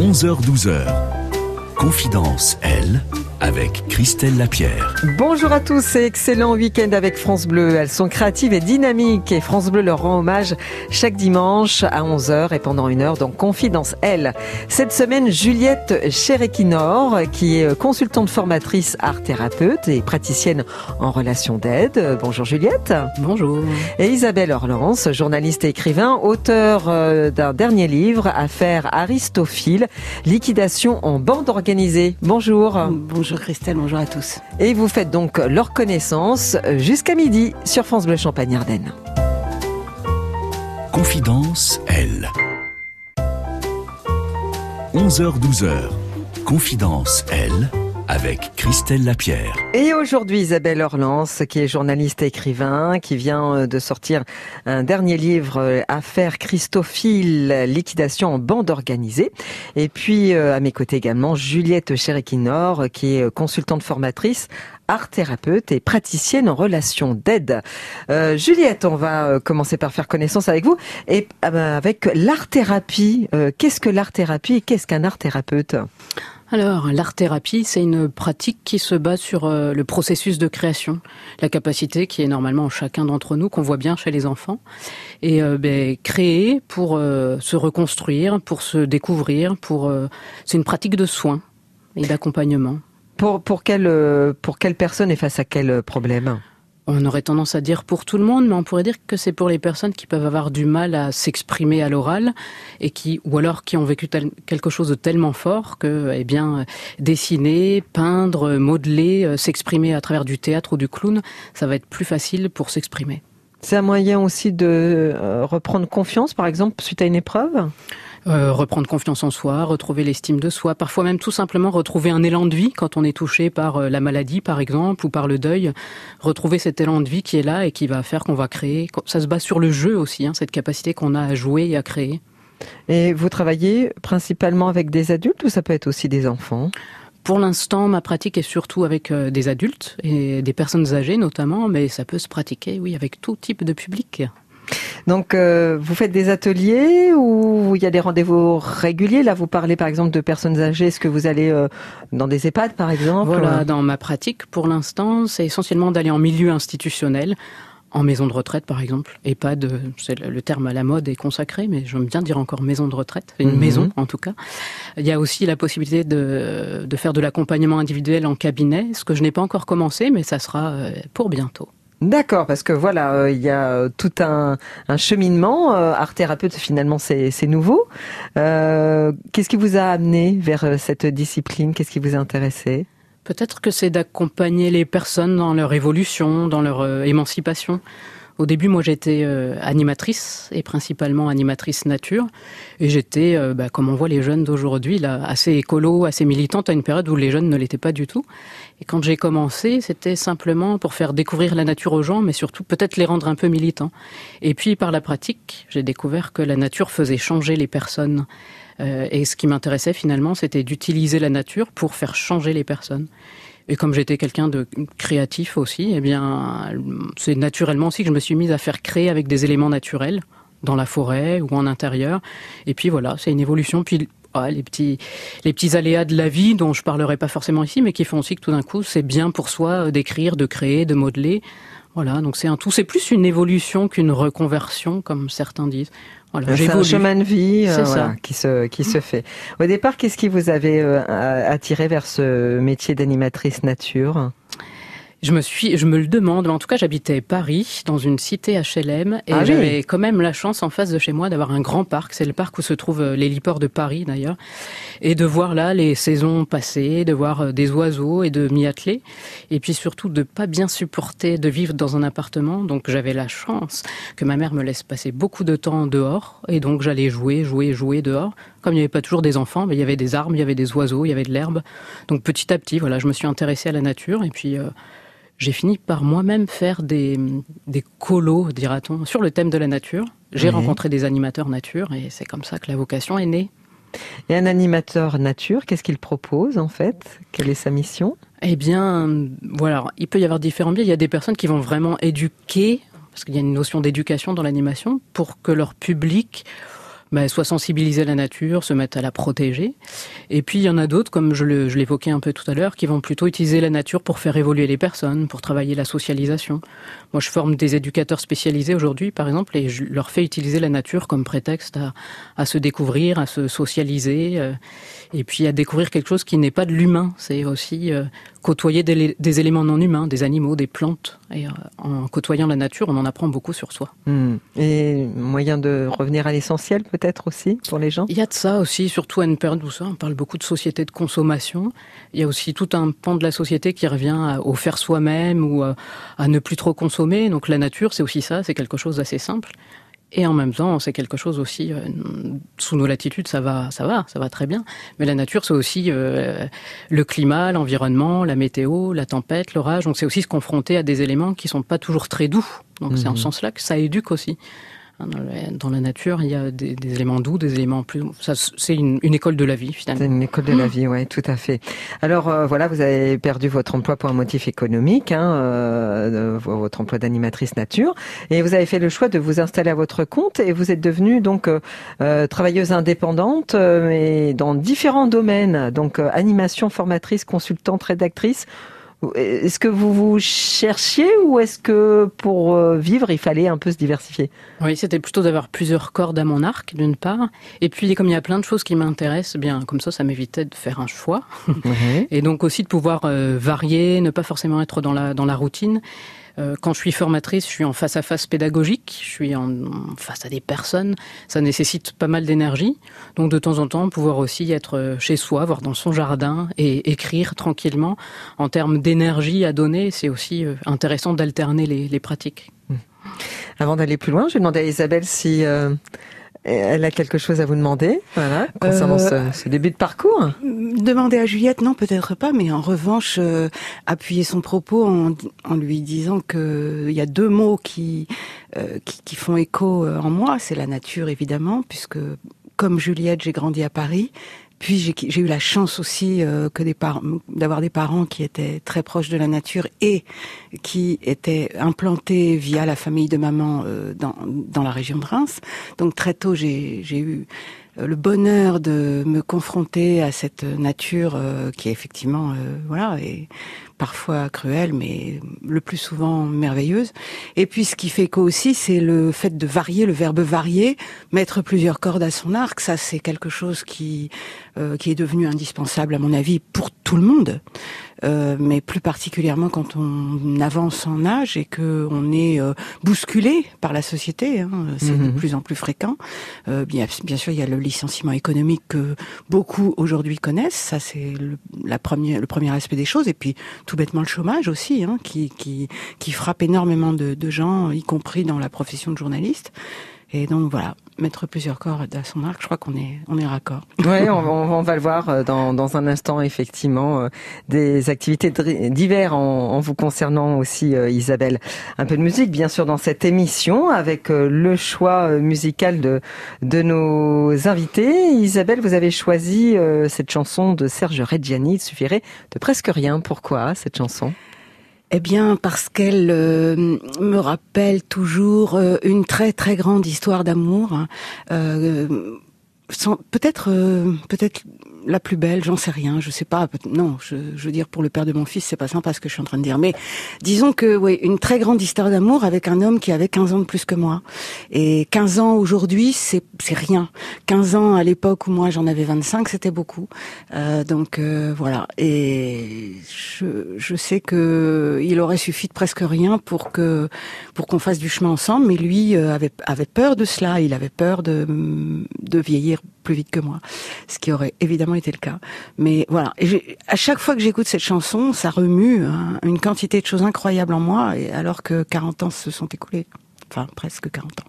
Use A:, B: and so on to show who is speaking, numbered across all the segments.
A: 11h-12h. Confidence, elle, avec Christelle Lapierre.
B: Bonjour à tous et excellent week-end avec France Bleu. Elles sont créatives et dynamiques et France Bleu leur rend hommage chaque dimanche à 11h et pendant une heure dans Confidence Elle. Cette semaine, Juliette Cherekinor, qui est consultante formatrice art thérapeute et praticienne en relation d'aide. Bonjour Juliette.
C: Bonjour.
B: Et Isabelle Orlance, journaliste et écrivain, auteur euh, d'un dernier livre, Affaire Aristophile, liquidation en bande organisée. Bonjour.
C: Bonjour Christelle, bonjour à tous.
B: Et vous faites donc leur connaissance jusqu'à midi sur France Bleu Champagne Ardenne.
A: Confidence, elle. 11h-12h. Confidence, elle, avec Christelle Lapierre.
B: Et aujourd'hui, Isabelle Orlance, qui est journaliste et écrivain, qui vient euh, de sortir un dernier livre, euh, Affaire Christophile, liquidation en bande organisée. Et puis, euh, à mes côtés également, Juliette Cherekinor, qui est consultante formatrice art thérapeute et praticienne en relation d'aide. Juliette, on va commencer par faire connaissance avec vous et avec l'art thérapie. Qu'est-ce que l'art thérapie et qu'est-ce qu'un art thérapeute?
C: Alors, l'art-thérapie, c'est une pratique qui se base sur euh, le processus de création, la capacité qui est normalement en chacun d'entre nous, qu'on voit bien chez les enfants, et euh, ben, créer pour euh, se reconstruire, pour se découvrir, pour c'est une pratique de soins et d'accompagnement.
B: Pour, pour, quelle, pour quelle personne et face à quel problème?
C: On aurait tendance à dire pour tout le monde, mais on pourrait dire que c'est pour les personnes qui peuvent avoir du mal à s'exprimer à l'oral et qui, ou alors qui ont vécu quelque chose de tellement fort que, eh bien, dessiner, peindre, modeler, euh, s'exprimer à travers du théâtre ou du clown, ça va être plus facile pour s'exprimer.
B: C'est un moyen aussi de euh, reprendre confiance, par exemple, suite à une épreuve?
C: Euh, reprendre confiance en soi, retrouver l'estime de soi, parfois même tout simplement retrouver un élan de vie quand on est touché par euh, la maladie par exemple ou par le deuil, retrouver cet élan de vie qui est là et qui va faire qu'on va créer. Ça se base sur le jeu aussi, hein, cette capacité qu'on a à jouer et à créer.
B: Et vous travaillez principalement avec des adultes ou ça peut être aussi des enfants?
C: Pour l'instant, ma pratique est surtout avec euh, des adultes et des personnes âgées notamment, mais ça peut se pratiquer, oui, avec tout type de public.
B: Donc, euh, vous faites des ateliers ou il y a des rendez-vous réguliers? Là, vous parlez par exemple de personnes âgées. Est-ce que vous allez euh, dans des EHPAD, par exemple?
C: Voilà, dans ma pratique, pour l'instant, c'est essentiellement d'aller en milieu institutionnel, en maison de retraite par exemple. EHPAD, euh, c'est le terme à la mode est consacré, mais j'aime bien dire encore maison de retraite, une
B: Mhm.
C: maison en tout cas. Il y a aussi la possibilité de, de faire de l'accompagnement individuel en cabinet, ce que je n'ai pas encore commencé, mais ça sera pour bientôt.
B: D'accord, parce que voilà, euh, il y a euh, tout un, cheminement. Euh, art thérapeute, finalement, c'est nouveau. Qu'est-ce qui vous a amené vers cette discipline? Qu'est-ce qui vous a intéressé?
C: Peut-être que c'est d'accompagner les personnes dans leur évolution, dans leur émancipation. Au début, moi, j'étais euh, animatrice et principalement animatrice nature. Et j'étais, euh, bah, comme on voit les jeunes d'aujourd'hui, là, assez écolo, assez militante à une période où les jeunes ne l'étaient pas du tout. Et quand j'ai commencé, c'était simplement pour faire découvrir la nature aux gens, mais surtout peut-être les rendre un peu militants. Et puis, par la pratique, j'ai découvert que la nature faisait changer les personnes. Euh, et ce qui m'intéressait finalement, c'était d'utiliser la nature pour faire changer les personnes. Et comme j'étais quelqu'un de créatif aussi, eh bien, c'est naturellement aussi que je me suis mise à faire créer avec des éléments naturels, dans la forêt ou en intérieur. Et puis voilà, c'est une évolution. Puis ah, les petits, les petits aléas de la vie dont je parlerai pas forcément ici, mais qui font aussi que tout d'un coup, c'est bien pour soi d'écrire, de créer, de modeler. Voilà, donc c'est un tout. C'est plus une évolution qu'une reconversion, comme certains disent. Voilà,
B: C'est un chemin de vie euh, voilà, qui se qui se fait. Au départ, qu'est-ce qui vous avait euh, attiré vers ce métier d'animatrice nature?
C: Je me suis, je me le demande, mais en tout cas, j'habitais Paris, dans une cité HLM, et
B: Ah oui.
C: j'avais quand même la chance en face de chez moi d'avoir un grand parc. C'est le parc où se trouve euh, l'héliport de Paris, d'ailleurs, et de voir là les saisons passer, de voir euh, des oiseaux et de m'y atteler, et puis surtout de pas bien supporter de vivre dans un appartement. Donc j'avais la chance que ma mère me laisse passer beaucoup de temps dehors, et donc j'allais jouer, jouer, jouer dehors. Comme il n'y avait pas toujours des enfants, mais il y avait des arbres, il y avait des oiseaux, il y avait de l'herbe. Donc petit à petit, voilà, je me suis intéressée à la nature, et puis euh, j'ai fini par moi-même faire des, des colos, dira-t-on, sur le thème de la nature. J'ai rencontré des animateurs nature et c'est comme ça que la vocation est née.
B: Et un animateur nature, qu'est-ce qu'il propose en fait? Quelle est sa mission?
C: Eh bien, voilà, il peut y avoir différents biais. Il y a des personnes qui vont vraiment éduquer, parce qu'il y a une notion d'éducation dans l'animation, pour que leur public bah, soit sensibiliser la nature, se mettre à la protéger. Et puis il y en a d'autres, comme je l'évoquais un peu tout à l'heure, qui vont plutôt utiliser la nature pour faire évoluer les personnes, pour travailler la socialisation. Moi, je forme des éducateurs spécialisés aujourd'hui, par exemple, et je leur fais utiliser la nature comme prétexte à, à se découvrir, à se socialiser, euh, et puis à découvrir quelque chose qui n'est pas de l'humain. C'est aussi euh, côtoyer des, des, éléments non humains, des animaux, des plantes. Et euh, en côtoyant la nature, on en apprend beaucoup sur soi.
B: Hmm. Et moyen de revenir à l'essentiel, peut-être aussi, pour les gens?
C: Il y a de ça aussi, surtout à une période où ça, on parle beaucoup de société de consommation. Il y a aussi tout un pan de la société qui revient au faire soi-même ou à, à ne plus trop consommer. Donc la nature, c'est aussi ça, c'est quelque chose d'assez simple. Et en même temps, c'est quelque chose aussi euh, sous nos latitudes, ça va, ça va, ça va très bien. Mais la nature, c'est aussi euh, le climat, l'environnement, la météo, la tempête, l'orage. Donc c'est aussi se confronter à des éléments qui sont pas toujours très doux. Donc c'est en ce mhm. sens-là que ça éduque aussi. Hein, dans la nature, il y a des, des éléments doux, des éléments plus. C'est une, une, école de la vie finalement.
B: C'est une école de la vie, oui, tout à fait. Alors euh, voilà, vous avez perdu votre emploi pour un motif économique, hein, euh, votre emploi d'animatrice nature, et vous avez fait le choix de vous installer à votre compte et vous êtes devenue donc euh, travailleuse indépendante, mais dans différents domaines, donc animation, formatrice, consultante, rédactrice. Est-ce que vous vous cherchiez ou est-ce que pour euh, vivre, il fallait un peu se diversifier?
C: Oui, c'était plutôt d'avoir plusieurs cordes à mon arc, d'une part. Et puis, comme il y a plein de choses qui m'intéressent, eh bien comme ça, ça m'évitait de faire un choix. Et donc aussi de pouvoir euh, varier, ne pas forcément être dans la, dans la routine. Euh, quand je suis formatrice, je suis en face à face pédagogique, je suis en, face à des personnes, ça nécessite pas mal d'énergie. Donc de temps en temps, pouvoir aussi être euh, chez soi, voir dans son jardin et écrire tranquillement en termes d'énergie à donner, c'est aussi euh, intéressant d'alterner les, pratiques. Mmh.
B: Avant d'aller plus loin, je vais demander à Isabelle si elle a quelque chose à vous demander, voilà, concernant euh, ce, début de parcours.
D: Demander à Juliette, non, peut-être pas, mais en revanche, euh, appuyer son propos en, en lui disant que il y a deux mots qui, euh, qui, qui font écho en moi, c'est la nature évidemment, puisque comme Juliette, j'ai grandi à Paris, puis j'ai eu la chance aussi euh, que des d'avoir des parents qui étaient très proches de la nature et qui étaient implantés via la famille de maman euh, dans, dans la région de Reims. Donc très tôt, j'ai eu euh, le bonheur de me confronter à cette nature qui est effectivement voilà est parfois cruelle mais le plus souvent merveilleuse. Et puis ce qui fait qu'aussi aussi c'est le fait de varier le verbe varier mettre plusieurs cordes à son arc. Ça c'est quelque chose qui euh, qui est devenu indispensable à mon avis pour tout le monde, euh, mais plus particulièrement quand on avance en âge et que on est euh, bousculé par la société. Hein, c'est de mhm. plus en plus fréquent. bien, bien sûr, il y a le licenciement économique que beaucoup aujourd'hui connaissent. Ça, c'est le, la première, le premier aspect des choses. Et puis, tout bêtement, le chômage aussi, hein, qui, qui, qui frappe énormément de, de gens, y compris dans la profession de journaliste. Et donc voilà, mettre plusieurs cordes à son arc, je crois qu'on est, on est raccord.
B: Oui, on, on, va le voir euh, dans, dans un instant, effectivement, euh, des activités divers en, en, vous concernant aussi, euh, Isabelle. Un peu de musique, bien sûr, dans cette émission, avec le choix musical de, de nos invités. Isabelle, vous avez choisi cette chanson de Serge Reggiani, il suffirait de presque rien. Pourquoi cette chanson?
D: Eh bien, parce qu'elle euh, me rappelle toujours euh, une très très grande histoire d'amour. Hein. Euh, peut-être, peut-être la plus belle, j'en sais rien, je sais pas. Non, je, je, veux dire pour le père de mon fils, c'est pas sympa ce que je suis en train de dire. Mais disons que oui, une très grande histoire d'amour avec un homme qui avait 15 ans de plus que moi. Et 15 ans aujourd'hui, c'est c'est rien. 15 ans à l'époque où moi j'en avais 25, c'était beaucoup. Euh, donc euh, voilà. Et je, je sais que il aurait suffi de presque rien pour que pour qu'on fasse du chemin ensemble. Mais lui euh, avait avait peur de cela. Il avait peur de de vieillir plus vite que moi, ce qui aurait évidemment été le cas. Mais voilà, à chaque fois que j'écoute cette chanson, ça remue hein, une quantité de choses incroyables en moi, et alors que 40 ans se sont écoulés, enfin presque 40 ans.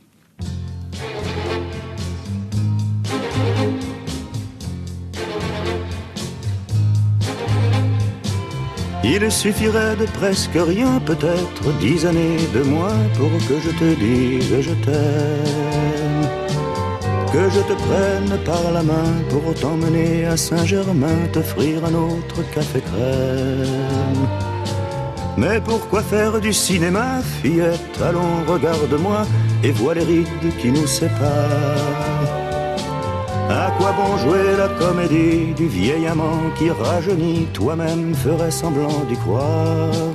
E: Il suffirait de presque rien, peut-être dix années de moins pour que je te dise je t'aime que je te prenne par la main pour t'emmener à Saint-Germain, t'offrir un autre café crème. Mais pourquoi faire du cinéma, fillette? Allons, regarde-moi et vois les rides qui nous séparent. quoi bon jouer la comédie du vieil amant qui rajeunit Toi-même ferais semblant d'y croire?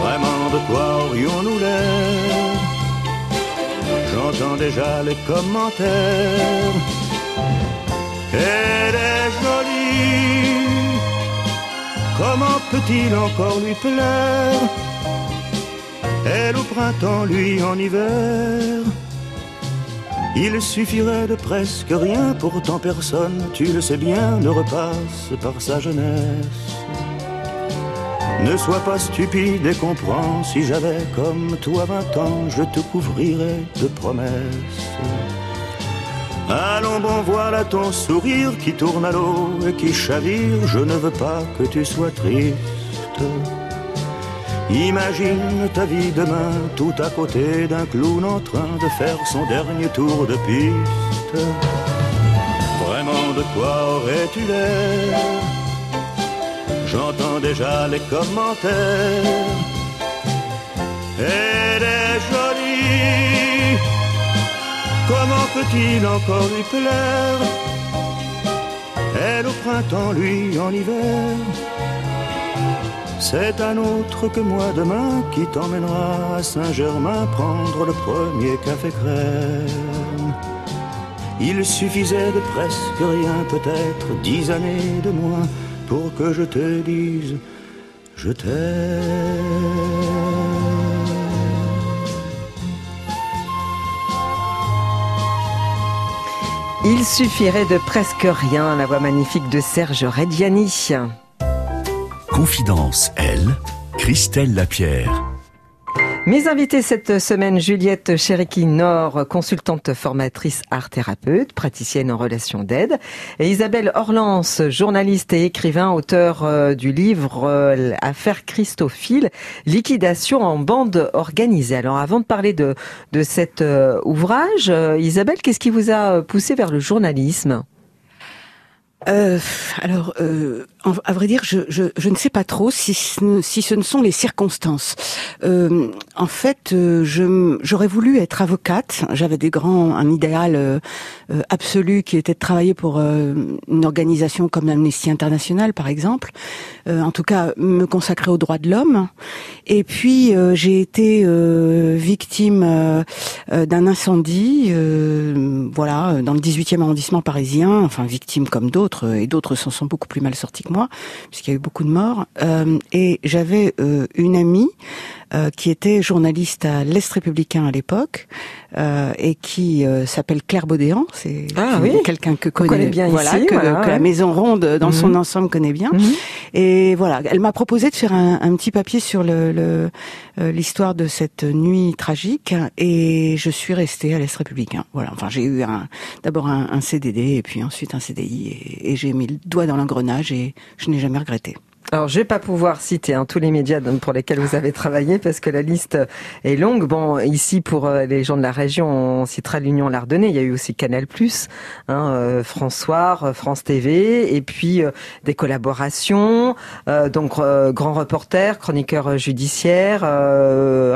E: Vraiment de quoi aurions-nous l'air? J'entends déjà les commentaires. Elle est jolie. Comment peut-il encore lui plaire? Elle au printemps, lui en hiver. Il suffirait de presque rien, pourtant personne, tu le sais bien, ne repasse par sa jeunesse. Ne sois pas stupide et comprends, si j'avais comme toi vingt ans, je te couvrirais de promesses. Allons bon, voilà ton sourire qui tourne à l'eau et qui chavire, je ne veux pas que tu sois triste. Imagine ta vie demain tout à côté d'un clown en train de faire son dernier tour de piste. Vraiment de quoi aurais-tu l'air? Déjà les commentaires. Elle est jolie. Comment peut-il encore lui plaire? Elle au printemps, lui en hiver. C'est un autre que moi demain qui t'emmènera à Saint-Germain prendre le premier café crème. Il suffisait de presque rien, peut-être dix années de moins, pour que je te dise je t'aime.
B: Il suffirait de presque rien, la voix magnifique de Serge Reggiani.
A: Confidence, elle, Christelle Lapierre.
B: Mes invités cette semaine, Juliette Cheriki-Nord, consultante formatrice art-thérapeute, praticienne en relation d'aide, et Isabelle Orlance, journaliste et écrivain, auteur euh, du livre euh, Affaire Christophile, liquidation en bande organisée. Alors avant de parler de, de cet euh, ouvrage, Isabelle, qu'est-ce qui vous a poussé vers le journalisme?
D: Euh, alors, euh, à vrai dire, je, ne sais pas trop si ce, ne sont les circonstances. Euh, en fait, euh, j'aurais voulu être avocate. J'avais des grands, un idéal euh, euh, absolu qui était de travailler pour une organisation comme l'Amnesty International, par exemple. en tout cas, me consacrer aux droits de l'homme. Et puis, j'ai été victime d'un incendie, voilà, dans le 18e arrondissement parisien. Enfin, victime comme d'autres et d'autres s'en sont beaucoup plus mal sortis que moi, puisqu'il y a eu beaucoup de morts. Euh, et j'avais euh, une amie euh, qui était journaliste à l'Est républicain à l'époque euh, et qui euh, s'appelle Claire Baudéan. C'est
B: ah, oui.
D: quelqu'un que connaît,
B: bien
D: voilà,
B: ici,
D: que,
B: voilà,
D: que
B: ouais.
D: la Maison Ronde dans
B: Mhm.
D: son ensemble connaît bien.
B: Mhm.
D: Et voilà, elle m'a proposé de faire un, un petit papier sur le le, euh, l'histoire de cette nuit tragique et je suis restée à l'Est républicain. Voilà, enfin j'ai eu d'abord un, un CDD et puis ensuite un CDI et, et j'ai mis le doigt dans l'engrenage et je n'ai jamais regretté.
B: Alors, je vais pas pouvoir citer hein, tous les médias pour lesquels vous avez travaillé parce que la liste est longue. Bon, ici pour euh, les gens de la région, on citera l'Union Lardonnais. Il y a eu aussi Canal+, hein, euh, François, euh, France TV, et puis euh, des collaborations. euh, donc, grand reporter, chroniqueur judiciaire,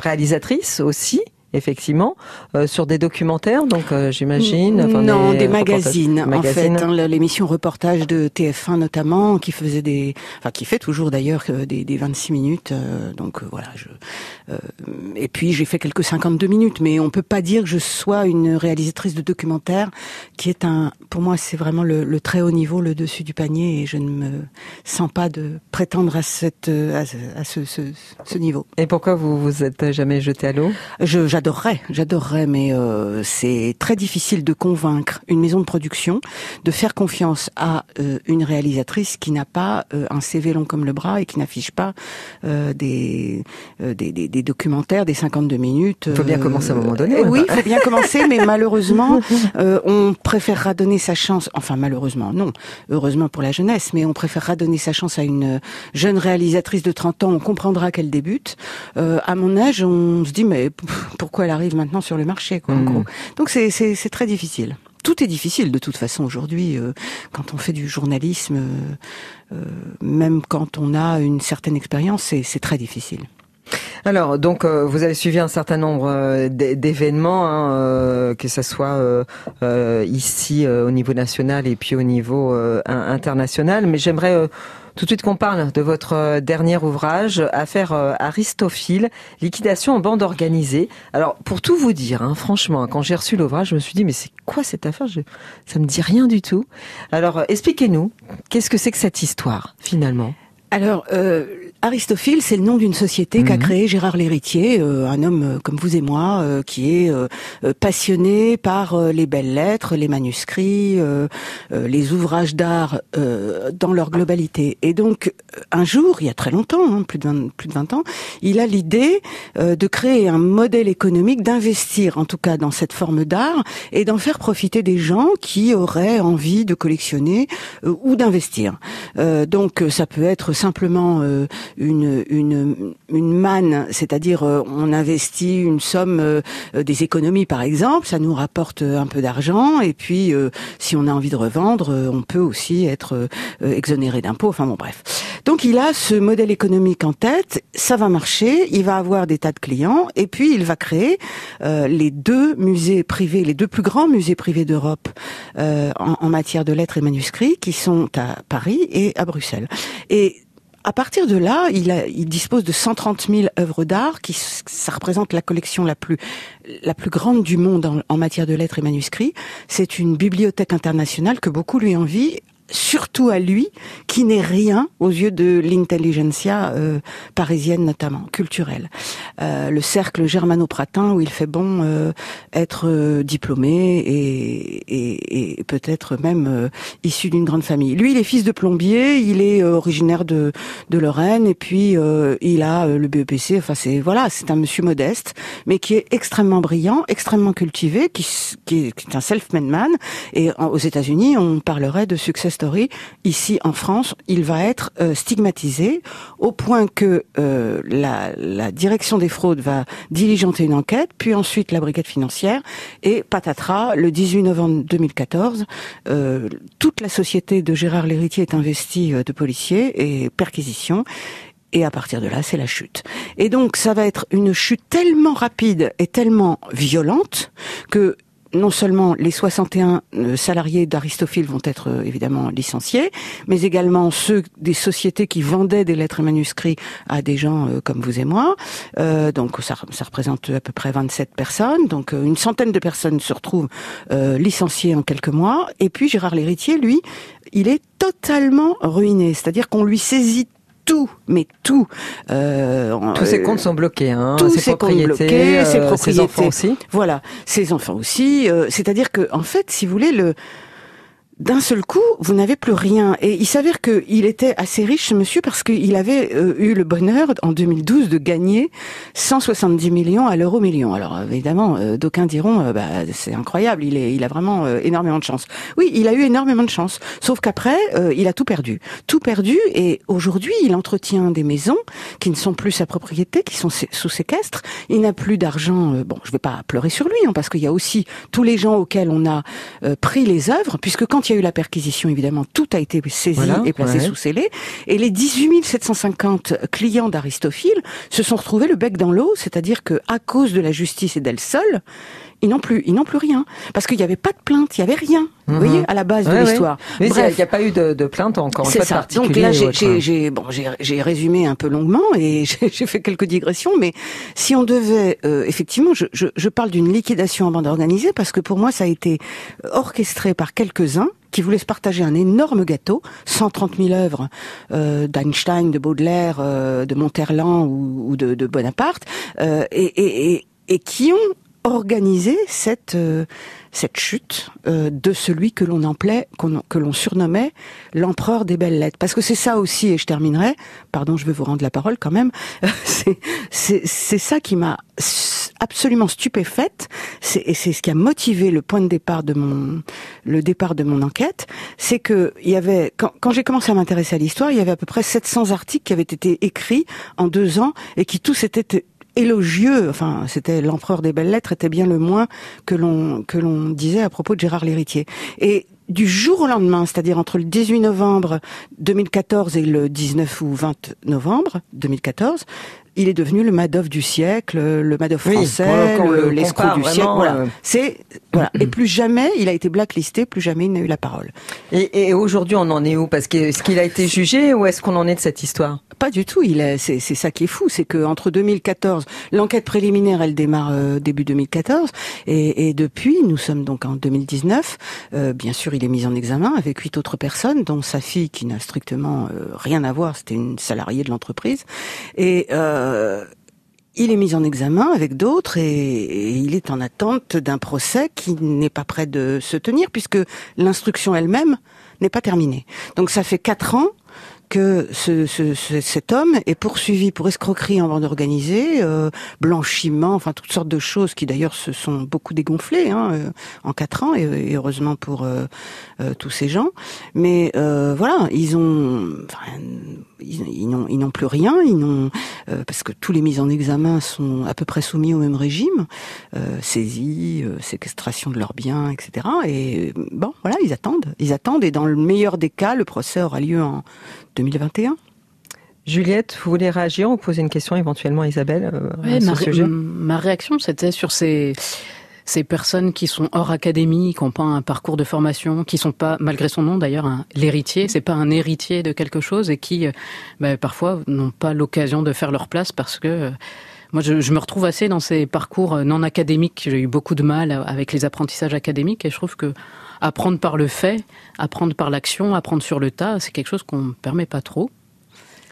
B: réalisatrice aussi. Effectivement, euh, sur des documentaires, donc euh, j'imagine. enfin,
D: non, des, magazines,
B: magazines.
D: en fait. hein, L'émission reportage de TF1 notamment, qui faisait des, enfin qui fait toujours d'ailleurs des, des 26 minutes. euh, donc voilà. Je, et puis j'ai fait quelques 52 minutes, mais on peut pas dire que je sois une réalisatrice de documentaire, qui est un, pour moi, c'est vraiment le, le très haut niveau, le dessus du panier, et je ne me sens pas de prétendre à cette, à, ce- à ce, ce, ce niveau.
B: Et pourquoi vous vous êtes jamais jeté à l'eau?
D: J'adorerais, j'adorerais, mais euh, c'est très difficile de convaincre une maison de production de faire confiance à euh, une réalisatrice qui n'a pas euh, un CV long comme le bras et qui n'affiche pas euh, des, euh, des, des, des documentaires, des 52 minutes.
B: Faut bien commencer à un moment donné,
D: euh, oui, il faut bien commencer, mais malheureusement, euh, on préférera donner sa chance. Enfin, malheureusement, non. Heureusement pour la jeunesse, mais on préférera donner sa chance à une jeune réalisatrice de 30 ans. On comprendra qu'elle débute. Euh, à mon âge, on se dit mais pff, pourquoi elle arrive maintenant sur le marché, quoi, en
B: Mm.
D: gros. Donc c'est très difficile. Tout est difficile de toute façon aujourd'hui euh, quand on fait du journalisme, euh, euh, même quand on a une certaine expérience, c'est c'est très difficile.
B: Alors, donc, euh, vous avez suivi un certain nombre euh, d'événements, hein, euh, que ce soit ici au niveau national et puis au niveau international. Mais j'aimerais tout de suite qu'on parle de votre dernier ouvrage, Affaire Aristophile, liquidation en bande organisée. Alors, pour tout vous dire, hein, franchement, quand j'ai reçu l'ouvrage, je me suis dit, mais c'est quoi cette affaire? Ça me dit rien du tout. Alors, expliquez-nous, qu'est-ce que c'est que cette histoire, finalement?
D: Alors, euh, Aristophile, c'est le nom d'une société qu'a mhm. créé Gérard Lhéritier, euh, un homme euh, comme vous et moi, euh, qui est passionné par les belles lettres, les manuscrits, les ouvrages d'art dans leur globalité. Et donc, un jour, il y a très longtemps, hein, plus, de 20, plus de 20 ans, il a l'idée de créer un modèle économique, d'investir en tout cas dans cette forme d'art et d'en faire profiter des gens qui auraient envie de collectionner ou d'investir. donc, ça peut être simplement une, une, une manne, c'est-à-dire euh, on investit une somme euh, des économies par exemple, ça nous rapporte un peu d'argent et puis euh, si on a envie de revendre, on peut aussi être exonéré d'impôts. Enfin bon bref. Donc il a ce modèle économique en tête, ça va marcher, il va avoir des tas de clients et puis il va créer les deux musées privés, les deux plus grands musées privés d'Europe en, en, matière de lettres et manuscrits qui sont à Paris et à Bruxelles. Et à partir de là, il, dispose de 130 000 œuvres d'art, qui ça représente la collection la plus la plus grande du monde en, en matière de lettres et manuscrits. C'est une bibliothèque internationale que beaucoup lui envient surtout à lui, qui n'est rien aux yeux de l'intelligentsia euh, parisienne notamment, culturelle. Euh, le cercle germano-pratin où il fait bon euh, être diplômé et, et, et peut-être même issu d'une grande famille. Lui, il est fils de plombier, il est originaire de, de Lorraine et puis il a le BEPC. Enfin, c'est voilà, c'est un monsieur modeste, mais qui est extrêmement brillant, extrêmement cultivé, qui, qui est un self-made man. Et aux États-Unis, on parlerait de succès Ici, en France, il va être euh, stigmatisé au point que euh, la, la, direction des fraudes va diligenter une enquête, puis ensuite la brigade financière, et patatras, le 18 novembre 2014, euh, toute la société de Gérard Lhéritier est investie de policiers et perquisitions, et à partir de là, c'est la chute. Et donc, ça va être une chute tellement rapide et tellement violente que non seulement les 61 euh, salariés d'Aristophile vont être euh, évidemment licenciés, mais également ceux des sociétés qui vendaient des lettres et manuscrits à des gens euh, comme vous et moi. donc ça, ça, représente à peu près 27 personnes. Donc une centaine de personnes se retrouvent licenciées en quelques mois. Et puis Gérard Lhéritier, lui, il est totalement ruiné. C'est-à-dire qu'on lui saisit tout, mais tout.
B: Euh, Tous ses comptes sont bloqués, hein.
D: Tous ses, comptes bloqués,
B: ses propriétés. Ses enfants aussi.
D: Voilà, ses enfants aussi. Euh, c'est-à-dire que, en fait, si vous voulez, le d'un seul coup, vous n'avez plus rien. Et il s'avère qu'il était assez riche, monsieur, parce qu'il avait euh, eu le bonheur, en 2012, de gagner 170 millions à l'euro million. Alors, évidemment, euh, d'aucuns diront, euh, bah, c'est incroyable, il, est, il a vraiment énormément de chance. Oui, il a eu énormément de chance. Sauf qu'après, il a tout perdu. Tout perdu, et aujourd'hui, il entretient des maisons qui ne sont plus sa propriété, qui sont sous séquestre. Il n'a plus d'argent. bon, je vais pas pleurer sur lui, hein, parce qu'il y a aussi tous les gens auxquels on a pris les œuvres, puisque quand il eu la perquisition, évidemment, tout a été saisi et placé sous scellé. Et les 18 750 clients d'Aristophile se sont retrouvés le bec dans l'eau, c'est-à-dire que à cause de la justice et d'elle seule, ils n'ont plus, ils n'ont plus rien parce qu'il n'y avait pas de plainte, il n'y avait rien. Vous mhm. voyez, à la base de l'histoire.
B: Mais il n'y a pas eu de, de plainte encore.
D: C'est ça. Donc là, j'ai, bon, j'ai, résumé un peu longuement et j'ai fait quelques digressions. Mais si on devait, euh, effectivement, je, je, je parle d'une liquidation en bande organisée parce que pour moi, ça a été orchestré par quelques-uns qui voulaient se partager un énorme gâteau, 130 000 œuvres euh, d'Einstein, de Baudelaire, euh, de Monterland ou, ou de, de, Bonaparte, euh, et, et, et, et, qui ont organisé cette euh, cette chute euh, de celui que l'on appelait, que l'on surnommait l'empereur des belles lettres. Parce que c'est ça aussi, et je terminerai, pardon, je vais vous rendre la parole quand même, c'est ça qui m'a absolument stupéfaite, et c'est ce qui a motivé le point de départ de mon, le départ de mon enquête, c'est que il y avait, quand, quand j'ai commencé à m'intéresser à l'histoire, il y avait à peu près 700 articles qui avaient été écrits en deux ans et qui tous étaient élogieux, enfin c'était l'empereur des belles lettres était bien le moins que l'on que l'on disait à propos de Gérard l'héritier. Et du jour au lendemain, c'est-à-dire entre le 18 novembre 2014 et le 19 ou 20 novembre 2014, il est devenu le Madoff du siècle, le Madoff
B: Oui,
D: français, le-
B: le
D: l'escroc du siècle. Voilà.
B: euh,
D: C'est voilà. Et plus jamais il a été blacklisté, plus jamais il n'a eu la parole.
B: Et, et aujourd'hui, on en est où? Parce que est-ce qu'il a été jugé ou est-ce qu'on en est de cette histoire?
D: Pas du tout. Il est, c'est, c'est ça qui est fou, c'est que entre 2014, l'enquête préliminaire, elle démarre euh, début 2014, et, et depuis, nous sommes donc en 2019. euh, bien sûr, il est mis en examen avec huit autres personnes, dont sa fille qui n'a strictement euh, rien à voir. C'était une salariée de l'entreprise, et euh, il est mis en examen avec d'autres et, il est en attente d'un procès qui n'est pas prêt de se tenir puisque l'instruction elle-même n'est pas terminée. Donc ça fait quatre ans que ce, ce- ce- cet homme est poursuivi pour escroquerie en bande organisée, euh, blanchiment, enfin toutes sortes de choses qui d'ailleurs se sont beaucoup dégonflées hein, euh, en quatre ans et, heureusement pour tous ces gens. Mais voilà, ils ont, enfin, ils, ils n'ont, ils n'ont plus rien, ils n'ont euh, parce que tous les mises en examen sont à peu près soumis au même régime, euh, saisie, euh, séquestration de leurs biens, etc. Et bon, voilà, ils attendent, ils attendent et dans le meilleur des cas, le procès aura lieu en 2021.
B: Juliette, vous voulez réagir ou poser une question éventuellement à Isabelle euh, à ce
C: ma,
B: sujet?
C: ma réaction, c'était sur ces, ces personnes qui sont hors académie, qui n'ont pas un parcours de formation, qui sont pas, malgré son nom d'ailleurs, l'héritier, c'est pas un héritier de quelque chose et qui, euh, bah, parfois, n'ont pas l'occasion de faire leur place parce que euh, moi, je, je me retrouve assez dans ces parcours euh, non académiques. J'ai eu beaucoup de mal avec les apprentissages académiques et je trouve que apprendre par le fait, apprendre par l'action, apprendre sur le tas, c'est quelque chose qu'on ne permet pas trop.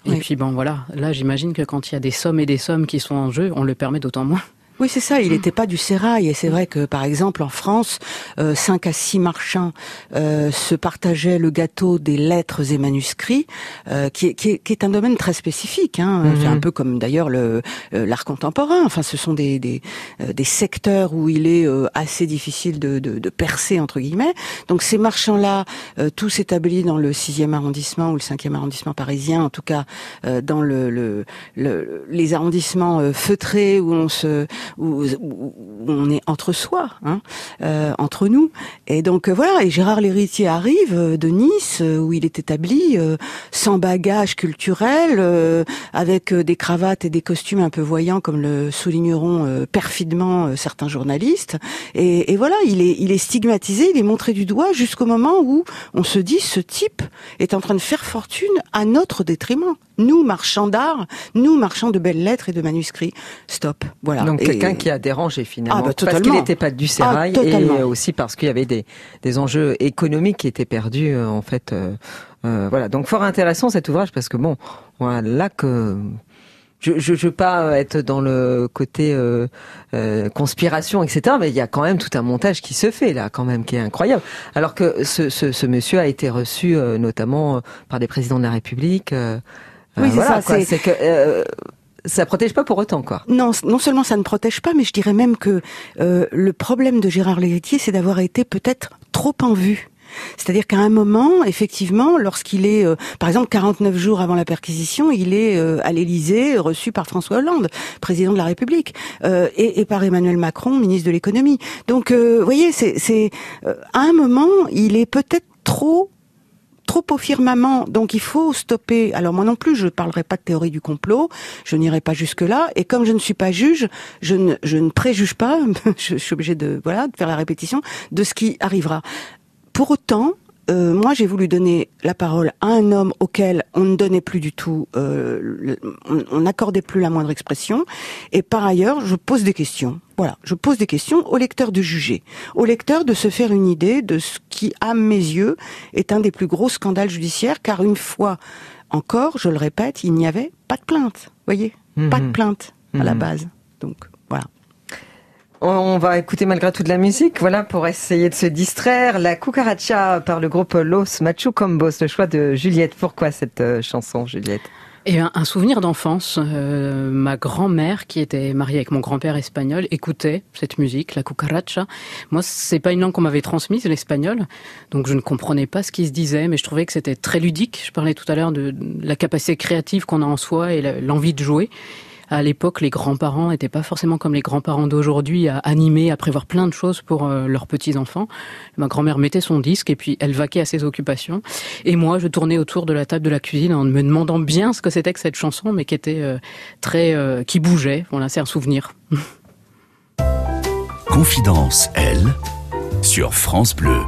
C: Et puis bon voilà, là j'imagine que quand il y a des sommes et des sommes qui sont en jeu, on le permet d'autant moins.
D: Oui, c'est ça. Il n'était pas du sérail. Et c'est vrai que, par exemple, en France, euh, 5 à 6 marchands euh, se partageaient le gâteau des lettres et manuscrits, euh, qui, est, qui, est, qui est un domaine très spécifique. Hein.
B: Mhm.
D: C'est un peu comme d'ailleurs le euh, l'art contemporain. Enfin, ce sont des des, euh, des secteurs où il est euh, assez difficile de, de, de percer entre guillemets. Donc ces marchands-là, euh, tous établis dans le 6e arrondissement ou le 5e arrondissement parisien, en tout cas euh, dans le, le, le- les arrondissements euh, feutrés où on se où, où on est entre soi, hein, euh, entre nous. Et donc euh, voilà. Et Gérard l'héritier arrive euh, de Nice euh, où il est établi, euh, sans bagage culturel, euh, avec des cravates et des costumes un peu voyants, comme le souligneront euh, perfidement euh, certains journalistes. Et, et voilà, il est, il est stigmatisé, il est montré du doigt jusqu'au moment où on se dit ce type est en train de faire fortune à notre détriment. Nous, marchands d'art, nous, marchands de belles lettres et de manuscrits. Stop. Voilà.
B: Donc
D: Et-
B: quelqu'un qui a dérangé finalement,
D: Ah, bah,
B: parce qu'il n'était pas du sérail
D: Ah, totalement.
B: et aussi parce qu'il y avait des, des enjeux économiques qui étaient perdus euh, en fait. euh, euh, voilà, donc fort intéressant cet ouvrage parce que bon, voilà là que je je, je veux pas être dans le côté euh, euh, conspiration etc. Mais il y a quand même tout un montage qui se fait là quand même qui est incroyable. Alors que ce, ce, ce monsieur a été reçu euh, notamment par des présidents de la République.
D: Oui, c'est
B: voilà,
D: ça, c'est-
B: que ça protège pas pour autant quoi.
D: Non, non seulement ça ne protège pas, mais je dirais même que euh, le problème de Gérard L'Héritier, c'est d'avoir été peut-être trop en vue. C'est-à-dire qu'à un moment, effectivement, lorsqu'il est, euh, par exemple, 49 jours avant la perquisition, il est euh, à l'Élysée, reçu par François Hollande, président de la République, euh, et, et par Emmanuel Macron, ministre de l'économie. Donc, euh, vous voyez, c'est, c'est euh, à un moment, il est peut-être trop trop au firmament, donc il faut stopper. Alors moi non plus, je ne parlerai pas de théorie du complot, je n'irai pas jusque là. Et comme je ne suis pas juge, je ne, préjuge pas. je, suis obligée de voilà de faire la répétition de ce qui arrivera. Pour autant, euh, moi, j'ai voulu donner la parole à un homme auquel on ne donnait plus du tout, euh, on n'accordait plus la moindre expression. Et par ailleurs, je pose des questions. Voilà, je pose des questions au lecteur de juger, au lecteur de se faire une idée de ce qui, à mes yeux, est un des plus gros scandales judiciaires, car une fois encore, je le répète, il n'y avait pas de plainte. Voyez, pas de
B: Mhm.
D: plainte à la
B: Mhm.
D: base. Donc voilà.
B: On va écouter malgré tout de la musique, voilà, pour essayer de se distraire. La cucaracha par le groupe Los Machu Combos, le choix de Juliette. Pourquoi cette euh, chanson, Juliette?
C: Et un, souvenir d'enfance, euh, ma grand-mère, qui était mariée avec mon grand-père espagnol, écoutait cette musique, la cucaracha. Moi, c'est pas une langue qu'on m'avait transmise, l'espagnol, donc je ne comprenais pas ce qui se disait, mais je trouvais que c'était très ludique. Je parlais tout à l'heure de, la capacité créative qu'on a en soi et l'envie de jouer. À l'époque, les grands-parents n'étaient pas forcément comme les grands-parents d'aujourd'hui à animer, à prévoir plein de choses pour euh, leurs petits-enfants. Ma grand-mère mettait son disque et puis elle vaquait à ses occupations. Et moi, je tournais autour de la table de la cuisine en me demandant bien ce que c'était que cette chanson, mais qui était euh, très, euh, qui bougeait. Voilà, c'est un souvenir.
A: Confidence, elle, sur France Bleu.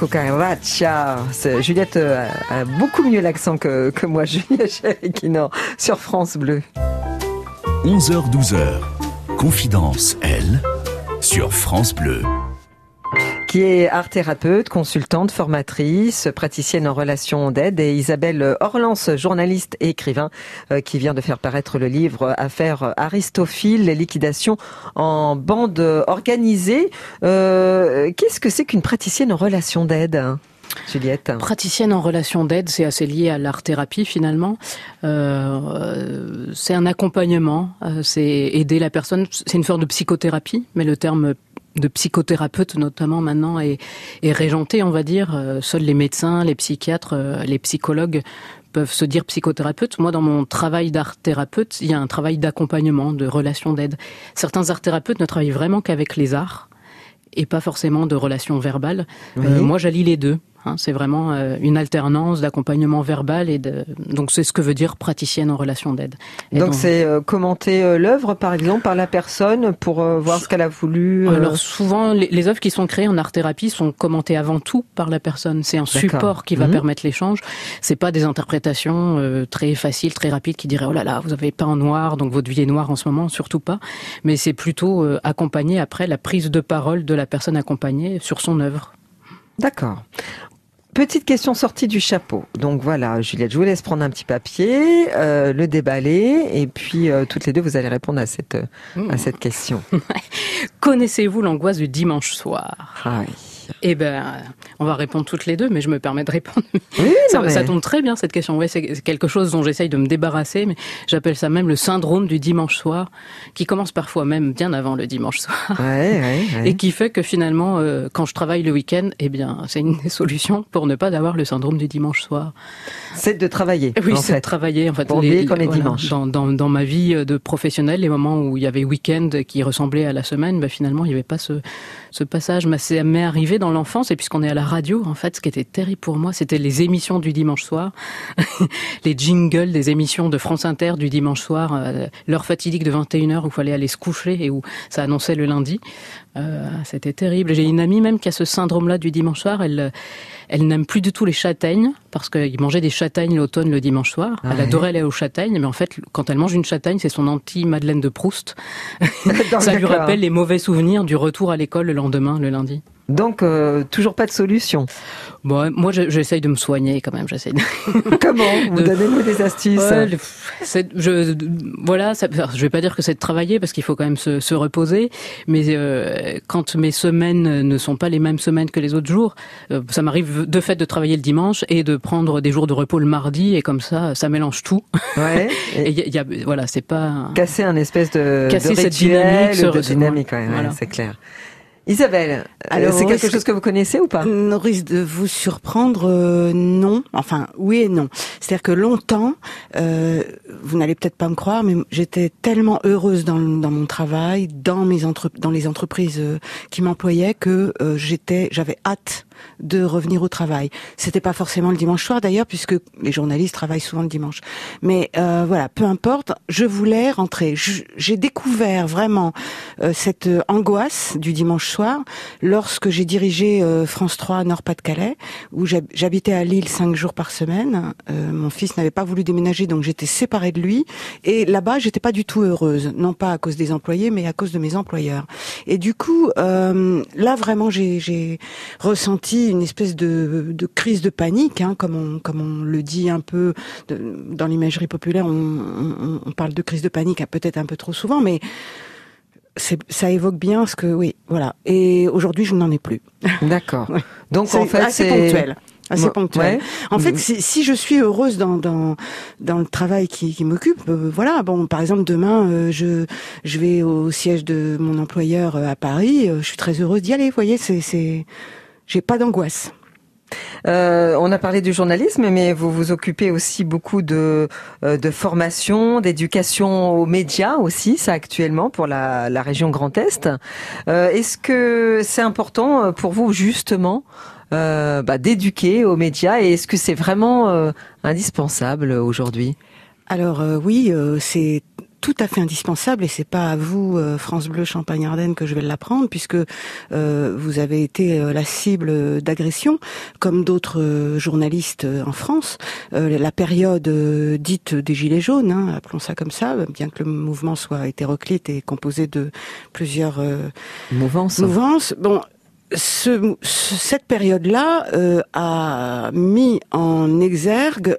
B: La cucaracha. Juliette euh, a beaucoup mieux l'accent que, que moi, Juliette Chériquinor, sur France Bleu.
A: 11h-12h. Confidence, elle, sur France Bleu
B: qui est art thérapeute, consultante, formatrice, praticienne en relations d'aide, et Isabelle Orlance, journaliste et écrivain, euh, qui vient de faire paraître le livre Affaire Aristophile, les liquidations en bande organisée. Euh, qu'est-ce que c'est qu'une praticienne en relations d'aide Juliette?
C: Praticienne en relation d'aide, c'est assez lié à l'art-thérapie finalement. Euh, c'est un accompagnement, c'est aider la personne. C'est une forme de psychothérapie, mais le terme de psychothérapeutes notamment maintenant est, est régenté, on va dire. Euh, seuls les médecins, les psychiatres, euh, les psychologues peuvent se dire psychothérapeutes. Moi, dans mon travail d'art thérapeute, il y a un travail d'accompagnement, de relation d'aide. Certains art thérapeutes ne travaillent vraiment qu'avec les arts et pas forcément de relations verbales. Euh, moi, j'allie les deux. Hein, c'est vraiment euh, une alternance d'accompagnement verbal et de... donc c'est ce que veut dire praticienne en relation d'aide.
B: Donc c'est euh, commenter euh, l'œuvre par exemple par la personne pour voir ce qu'elle a voulu.
C: Alors souvent les, les, œuvres qui sont créées en art thérapie sont commentées avant tout par la personne. C'est un support qui va mhm. permettre l'échange. C'est pas des interprétations très faciles, très rapides qui diraient oh là là vous avez pas en noir donc votre vie est noire en ce moment surtout pas. Mais c'est plutôt accompagner après la prise de parole de la personne accompagnée sur son œuvre.
B: D'accord. Petite question sortie du chapeau. Donc voilà, Juliette, je vous laisse prendre un petit papier, euh, le déballer, et puis euh, toutes les deux, vous allez répondre à cette, à cette question.
C: Connaissez-vous l'angoisse du dimanche soir?
B: Ah
C: eh ben, on va répondre toutes les deux, mais je me permets de répondre. Oui, ça, tombe très bien cette question. Ouais, c'est quelque chose dont j'essaye de me débarrasser, mais j'appelle ça même le syndrome du dimanche soir, qui commence parfois même bien avant le dimanche soir, et qui fait que finalement, euh, quand je travaille le week-end, eh bien, c'est une des solutions pour ne pas avoir le syndrome du dimanche soir.
B: C'est de travailler.
C: Oui, c'est de travailler. En fait,
B: pour les, est dimanche.
C: Dans, dans, dans, ma vie de professionnelle, les moments où il y avait week-end qui ressemblait à la semaine, ben, finalement, il n'y avait pas ce ce passage m'est arrivé dans l'enfance, et puisqu'on est à la radio, en fait, ce qui était terrible pour moi, c'était les émissions du dimanche soir, les jingles des émissions de France Inter du dimanche soir, euh, l'heure fatidique de 21h où il fallait aller se coucher et où ça annonçait le lundi. Euh, c'était terrible. J'ai une amie même qui a ce syndrome-là du dimanche soir. Elle, elle n'aime plus du tout les châtaignes parce qu'il mangeait des châtaignes l'automne le dimanche soir. Elle adorait aller aux châtaignes, mais en fait, quand elle mange une châtaigne, c'est son anti-Madeleine de Proust. Ça lui rappelle les mauvais souvenirs du retour à l'école le lendemain, le lundi.
B: Donc, euh, toujours pas de solution.
C: Bon, moi, j'essaye de me soigner quand même. J'essaye.
B: Comment Vous donnez-nous des astuces
C: je, Voilà, ça, je vais pas dire que c'est de travailler parce qu'il faut quand même se, se reposer. Mais euh, quand mes semaines ne sont pas les mêmes semaines que les autres jours, euh, ça m'arrive de fait de travailler le dimanche et de prendre des jours de repos le mardi et comme ça, ça mélange tout.
B: Ouais.
C: et y a, voilà, c'est pas
B: casser un espèce de
C: casser
B: de
C: cette dynamique,
B: de dynamique, ouais, voilà. c'est clair. Isabelle, euh, c'est quelque chose que vous connaissez ou pas?
D: On risque de vous surprendre, euh, non. Enfin, oui et non. C'est-à-dire que longtemps, euh, vous n'allez peut-être pas me croire, mais j'étais tellement heureuse dans, dans, mon travail, dans mes entre, dans les entreprises euh, qui m'employaient, que j'étais, j'avais hâte de revenir au travail. C'était pas forcément le dimanche soir d'ailleurs, puisque les journalistes travaillent souvent le dimanche. Mais euh, voilà, peu importe, je voulais rentrer. J'ai découvert vraiment euh, cette euh, angoisse du dimanche soir lorsque j'ai dirigé France 3 Nord-Pas-de-Calais, où j'habitais à Lille cinq jours par semaine. mon fils n'avait pas voulu déménager, donc j'étais séparée de lui. Et là-bas, j'étais pas du tout heureuse, non pas à cause des employés, mais à cause de mes employeurs. Et du coup, là vraiment, j'ai ressenti une espèce de, crise de panique, hein, comme, on, comme on le dit un peu dans l'imagerie populaire, on, parle de crise de panique peut-être un peu trop souvent, mais ça évoque bien ce que oui voilà et aujourd'hui je n'en ai plus
B: d'accord donc en fait
D: c'est ponctuel assez ponctuel. En fait, mm-hmm. si, je suis heureuse dans dans, dans le travail qui, qui m'occupe, euh, voilà. Bon, par exemple, demain, euh, je je vais au siège de mon employeur euh, à Paris. je suis très heureuse d'y aller. Vous voyez, c'est c'est j'ai pas d'angoisse.
B: Euh, on a parlé du journalisme, mais vous vous occupez aussi beaucoup de, euh, de formation, d'éducation aux médias aussi, ça actuellement pour la, la région Grand Est. Euh, Est-ce que c'est important pour vous justement euh, bah, d'éduquer aux médias et est-ce que c'est vraiment euh, indispensable aujourd'hui?
D: Alors oui, c'est tout à fait indispensable et c'est pas à vous euh, France Bleu Champagne Ardenne que je vais l'apprendre puisque euh, vous avez été euh, la cible d'agression comme d'autres journalistes en France. la période dite des gilets jaunes, hein, appelons ça comme ça, bien que le mouvement soit hétéroclite et composé de plusieurs
B: mouvances.
D: Mouvances. Bon, ce, cette période-là a mis en exergue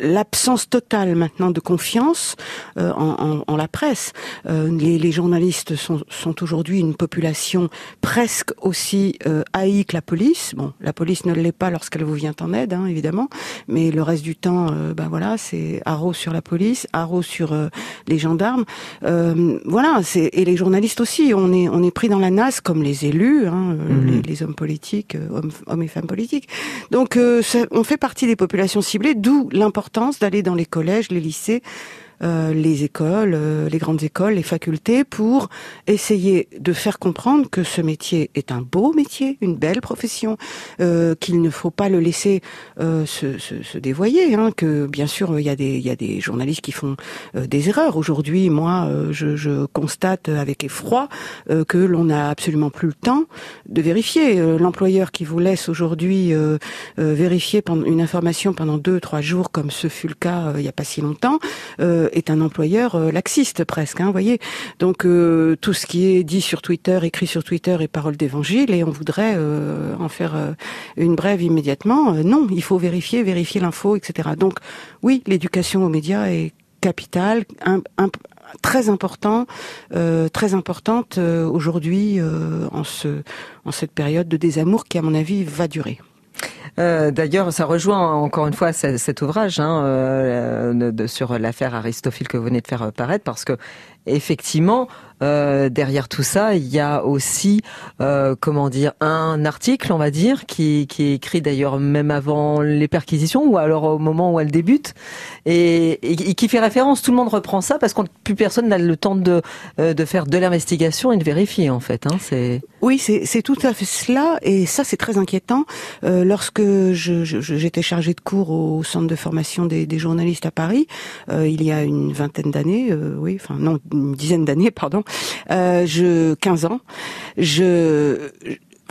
D: l'absence totale maintenant de confiance euh, en, en, la presse. Euh, les, les, journalistes sont, sont aujourd'hui une population presque aussi euh, haïe que la police. Bon, la police ne l'est pas lorsqu'elle vous vient en aide, hein, évidemment, mais le reste du temps, euh, ben voilà, c'est haro sur la police, haro sur euh, les gendarmes. voilà, et les journalistes aussi. On est on est pris dans la nasse comme les élus, hein, mhm. les, les, hommes politiques, hommes, hommes, et femmes politiques. Donc, on fait partie des populations ciblées, d'où l'importance d'aller dans les collèges, les lycées, euh, les écoles, euh, les grandes écoles, les facultés, pour essayer de faire comprendre que ce métier est un beau métier, une belle profession, euh, qu'il ne faut pas le laisser se, se, se, dévoyer. Hein, que bien sûr, il y a des y a des journalistes qui font des erreurs. Aujourd'hui, moi, je, je, constate avec effroi que l'on n'a absolument plus le temps de vérifier. L'employeur qui vous laisse aujourd'hui vérifier une information pendant deux trois jours, comme ce fut le cas il n'y a pas si longtemps est un employeur euh, laxiste presque, hein, voyez. Donc euh, tout ce qui est dit sur Twitter, écrit sur Twitter est parole d'évangile et on voudrait euh, en faire une brève immédiatement. non, il faut vérifier, vérifier l'info, etc. Donc oui, l'éducation aux médias est capitale, très important, très importante aujourd'hui en ce en cette période de désamour qui à mon avis va durer.
B: Euh, d'ailleurs, ça rejoint encore une fois cet ouvrage hein, euh, sur l'affaire Aristophile que vous venez de faire paraître, parce que effectivement, euh, derrière tout ça, il y a aussi, euh, comment dire, un article, on va dire, qui, qui est écrit d'ailleurs même avant les perquisitions ou alors au moment où elle débute, et, et qui fait référence. Tout le monde reprend ça parce que plus personne n'a le temps de, euh, de faire de l'investigation et de vérifier en fait. Hein, c'est
D: oui, c'est tout à fait cela, et ça c'est très inquiétant. Euh, lorsque j'étais chargée de cours au centre de formation des, des journalistes à Paris, euh, il y a une vingtaine d'années, euh, oui, enfin non, une dizaine d'années, pardon, je 15 ans, je,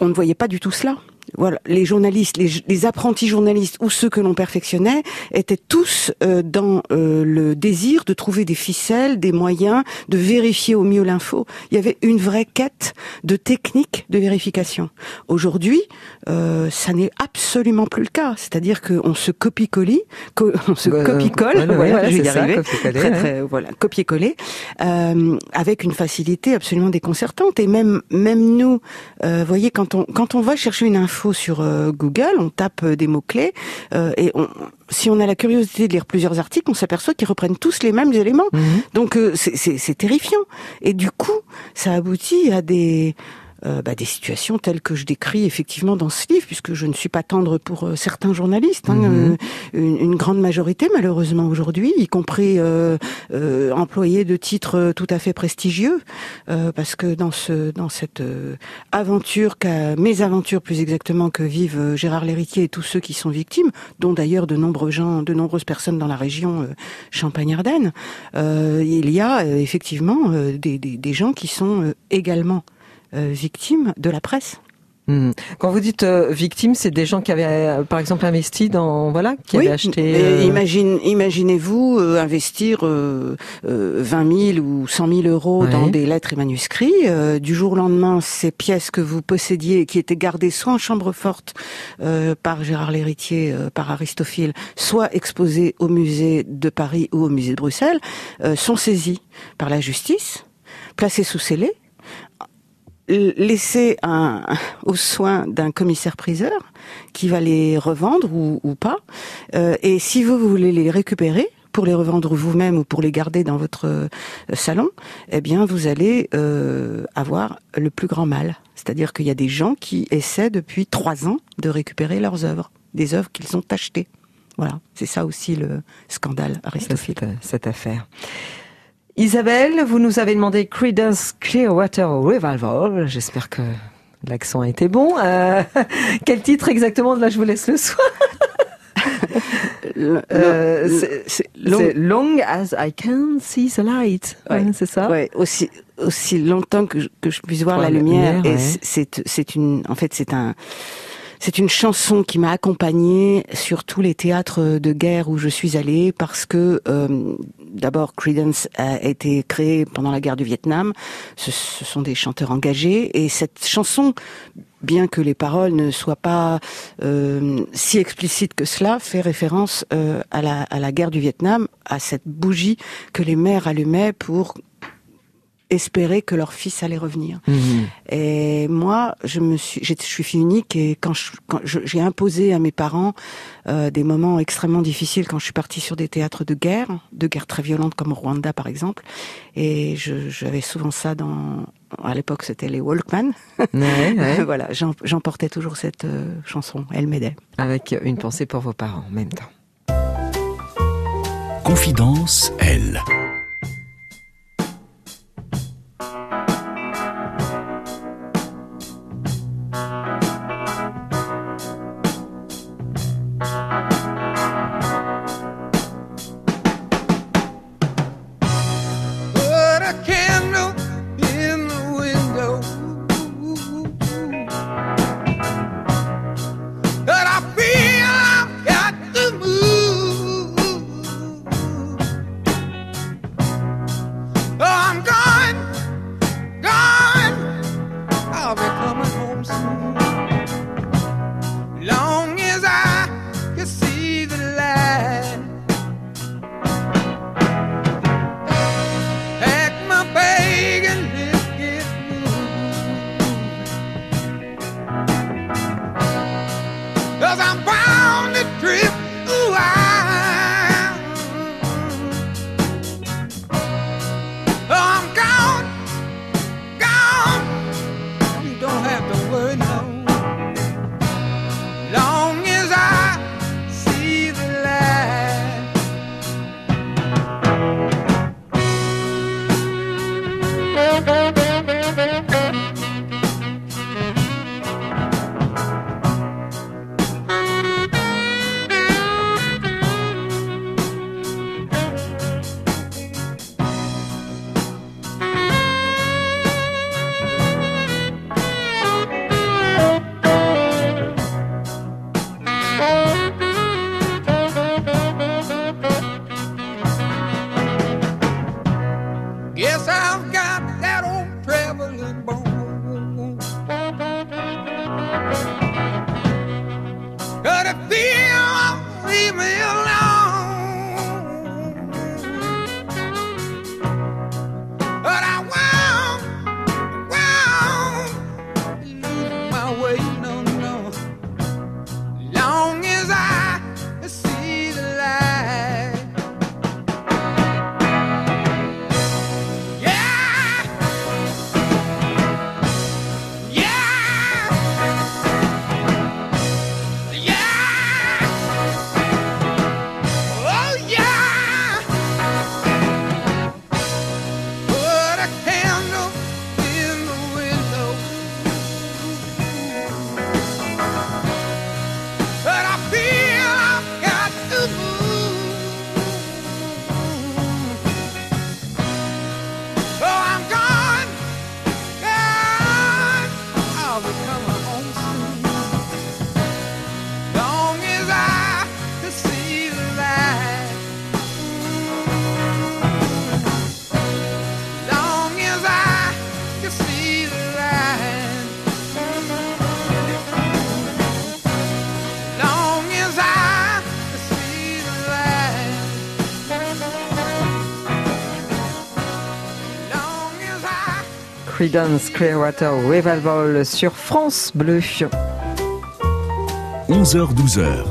D: on ne voyait pas du tout cela voilà, les journalistes, les, apprentis journalistes ou ceux que l'on perfectionnait étaient tous euh, dans euh, le désir de trouver des ficelles, des moyens de vérifier au mieux l'info. Il y avait une vraie quête de technique de vérification. Aujourd'hui, euh, ça n'est absolument plus le cas. C'est-à-dire qu'on se copie-colle, on se copie-colle, voilà, je vais y arriver, très, très, voilà, copier-coller, avec une facilité absolument déconcertante. Et même, même nous, vous voyez, quand on quand on va chercher une info sur euh, Google, on tape euh, des mots-clés euh, et si on a la curiosité de lire plusieurs articles, on s'aperçoit qu'ils reprennent tous les mêmes éléments. Mhm. Donc c'est terrifiant. Et du coup, ça aboutit à des euh, bah, des situations telles que je décris effectivement dans ce livre, puisque je ne suis pas tendre pour euh, certains journalistes, hein, mhm. euh, une, grande majorité malheureusement aujourd'hui, y compris employés de titres tout à fait prestigieux, parce que dans ce dans cette aventure, mes aventures plus exactement que vivent Gérard Léritier et tous ceux qui sont victimes, dont d'ailleurs de nombreux gens, de nombreuses personnes dans la région Champagne-Ardenne, il y a effectivement des, des, des gens qui sont également euh, victimes de la presse.
B: Hmm. Quand vous dites euh, victimes, c'est des gens qui avaient, euh, par exemple, investi dans, voilà, qui avaient acheté.
D: Imagine, imaginez-vous investir 20 000 ou 100 000 euros dans des lettres et manuscrits. du jour au lendemain, ces pièces que vous possédiez, qui étaient gardées soit en chambre forte par Gérard Lhéritier, par Aristophile, soit exposées au musée de Paris ou au musée de Bruxelles, sont saisies par la justice, placées sous scellé laisser un, aux soins d'un commissaire-priseur qui va les revendre ou, ou pas. Euh, et si vous, voulez les récupérer, pour les revendre vous-même ou pour les garder dans votre euh, salon, eh bien, vous allez euh, avoir le plus grand mal. C'est-à-dire qu'il y a des gens qui essaient depuis trois ans de récupérer leurs œuvres, des œuvres qu'ils ont achetées. Voilà, c'est ça aussi le scandale Aristophile.
B: cette affaire. Isabelle, vous nous avez demandé Creedence Clearwater Revival. J'espère que l'accent a été bon. Euh, quel titre exactement Là, je vous laisse le soin. Euh, c'est long, as I can see the light. c'est ça.
D: Ouais, aussi aussi longtemps que je, que je puisse voir la, lumière. et c'est c'est une en fait c'est un c'est une chanson qui m'a accompagnée sur tous les théâtres de guerre où je suis allée parce que euh, d'abord Creedence a été créé pendant la guerre du Vietnam. Ce, sont des chanteurs engagés et cette chanson, bien que les paroles ne soient pas euh, si explicites que cela, fait référence euh, à, la, à la guerre du Vietnam, à cette bougie que les mères allumaient pour espérer que leur fils allait revenir. Mhm. Et moi, je me suis, je suis fille unique et quand j'ai imposé à mes parents euh, des moments extrêmement difficiles quand je suis partie sur des théâtres de guerre, de guerre très violentes comme Rwanda par exemple, et j'avais souvent ça dans, à l'époque c'était les Walkman. Ouais, voilà, j'emportais toujours cette euh, chanson, elle m'aidait.
B: Avec une pensée pour vos parents en même temps.
A: Confidence, elle.
B: Creedence Clearwater Revival sur France Bleu.
A: 11h-12h,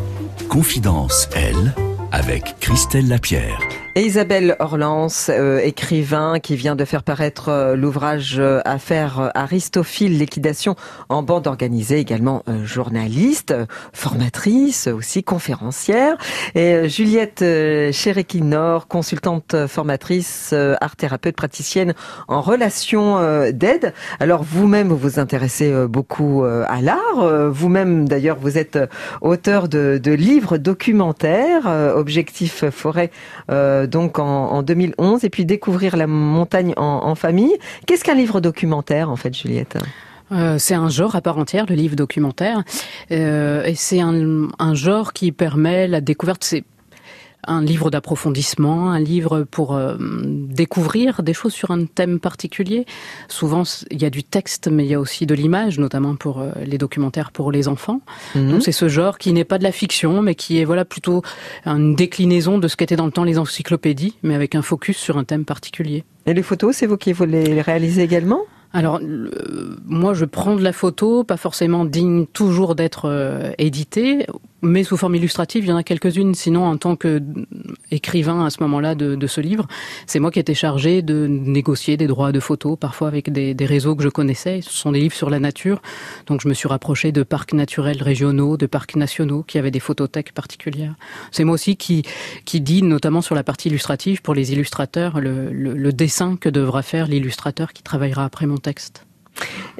A: Confidence, elle, avec Christelle Lapierre.
B: Isabelle Orlance, euh, écrivain qui vient de faire paraître euh, l'ouvrage euh, Affaire Aristophile, liquidation en bande organisée, également journaliste, formatrice, aussi conférencière. Et Juliette Cherekinor, consultante formatrice, art thérapeute, praticienne en relation d'aide. Alors vous-même, vous vous intéressez beaucoup à l'art. Vous-même, d'ailleurs, vous êtes auteur de, de livres documentaires, Objectif Forêt donc en, 2011, et puis découvrir la montagne en, famille. Qu'est-ce qu'un livre documentaire, en fait, Juliette?
C: Euh, c'est un genre à part entière, le livre documentaire, euh, et c'est un, genre qui permet la découverte. Un livre d'approfondissement, un livre pour euh, découvrir des choses sur un thème particulier. Souvent, il y a du texte, mais il y a aussi de l'image, notamment pour euh, les documentaires pour les enfants. Mhm. Donc c'est ce genre qui n'est pas de la fiction, mais qui est voilà plutôt une déclinaison de ce qu'étaient dans le temps les encyclopédies, mais avec un focus sur un thème particulier.
B: Et les photos, c'est vous qui vous les réalisez également?
C: Alors, moi, je prends de la photo, pas forcément digne toujours d'être euh, éditée, mais sous forme illustrative, il y en a quelques-unes. Sinon, en tant qu'écrivain à ce moment-là de, ce livre, c'est moi qui étais chargé de négocier des droits de photos, parfois avec des, réseaux que je connaissais. Ce sont des livres sur la nature, donc je me suis rapproché de parcs naturels régionaux, de parcs nationaux qui avaient des photothèques particulières. C'est moi aussi qui qui dit, notamment sur la partie illustrative, pour les illustrateurs, le dessin que devra faire l'illustrateur qui travaillera après mon texte.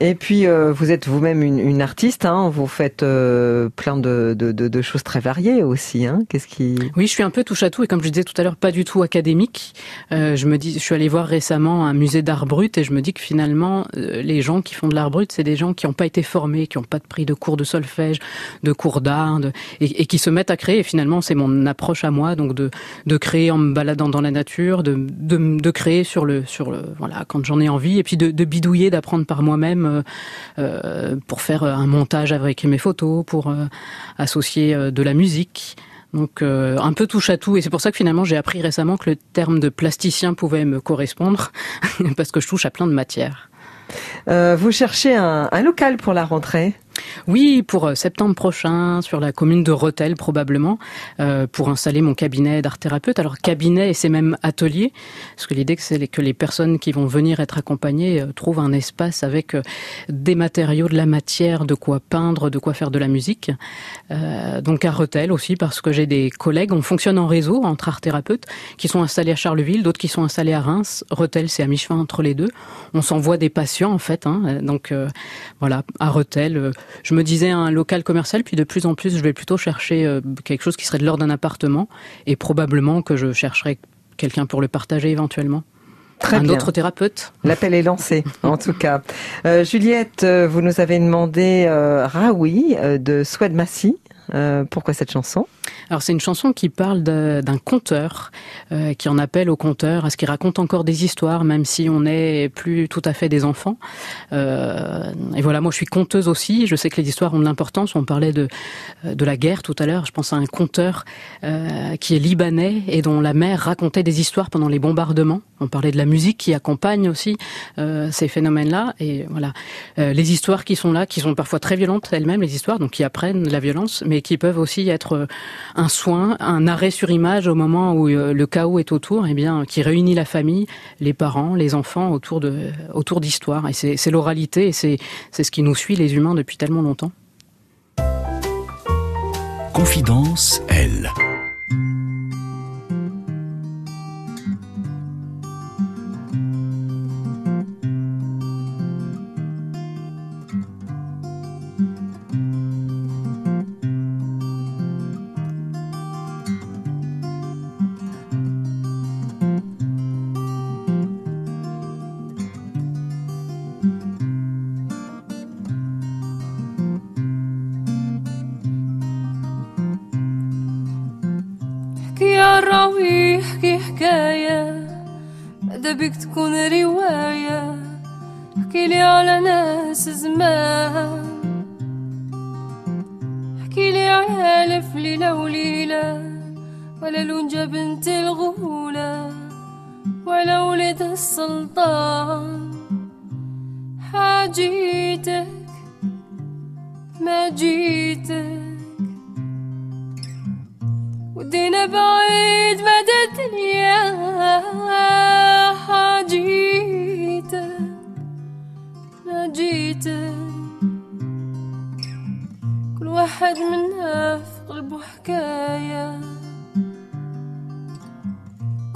B: Et puis, euh, vous êtes vous-même une, artiste, hein, vous faites euh, plein de, choses très variées aussi. Hein. Qu'est-ce qui
C: Oui, je suis un peu touche à tout et comme je disais tout à l'heure, pas du tout académique. Euh, je me dis, je suis allée voir récemment un musée d'art brut et je me dis que finalement, les gens qui font de l'art brut, c'est des gens qui n'ont pas été formés, qui n'ont pas de prix de cours de solfège, de cours d'art, et, qui se mettent à créer. Et finalement, c'est mon approche à moi, donc de, créer en me baladant dans la nature, de, créer sur le, sur le, voilà, quand j'en ai envie, et puis de, de bidouiller, d'apprendre par moi-même euh, euh, pour faire un montage avec mes photos, pour euh, associer de la musique. Donc un peu touche à tout et c'est pour ça que finalement j'ai appris récemment que le terme de plasticien pouvait me correspondre parce que je touche à plein de matières.
B: vous cherchez un local pour la rentrée?
C: Oui, pour euh, septembre prochain, sur la commune de Rotel probablement, euh, pour installer mon cabinet d'art thérapeute. Alors cabinet et c'est même atelier, parce que l'idée c'est que les personnes qui vont venir être accompagnées euh, trouvent un espace avec des matériaux, de la matière, de quoi peindre, de quoi faire de la musique. donc à Rotel aussi, parce que j'ai des collègues, on fonctionne en réseau entre art thérapeutes, qui sont installés à Charleville, d'autres qui sont installés à Reims. Rotel, c'est à mi-chemin entre les deux. On s'envoie des patients en fait. Hein, donc voilà, à Rotel je me disais un local commercial, puis de plus en plus, je vais plutôt chercher euh, quelque chose qui serait de l'ordre d'un appartement, et probablement que je chercherai quelqu'un pour le partager éventuellement. un autre thérapeute.
B: L'appel est lancé, en tout cas. Euh, Juliette, euh, vous nous avez demandé euh, Raoui de Swed Massy. pourquoi cette chanson?
C: Alors c'est une chanson qui parle d'un conteur, euh, qui en appelle au conteur, à ce qu'il raconte encore des histoires, même si on n'est plus tout à fait des enfants. Euh, et voilà, moi je suis conteuse aussi, je sais que les histoires ont de l'importance, on parlait de, de la guerre tout à l'heure, je pense à un conteur euh, qui est libanais et dont la mère racontait des histoires pendant les bombardements. On parlait de la musique qui accompagne aussi euh, ces phénomènes-là. Et voilà, euh, les histoires qui sont là, qui sont parfois très violentes elles-mêmes, les histoires, donc qui apprennent la violence, mais qui peuvent aussi être un soin, un arrêt sur image au moment où euh, le chaos est autour, et eh bien, qui réunit la famille, les parents, les enfants autour autour d'histoires. Et c'est l'oralité, et c'est ce qui nous suit les humains depuis tellement longtemps.
A: Confidence, elle.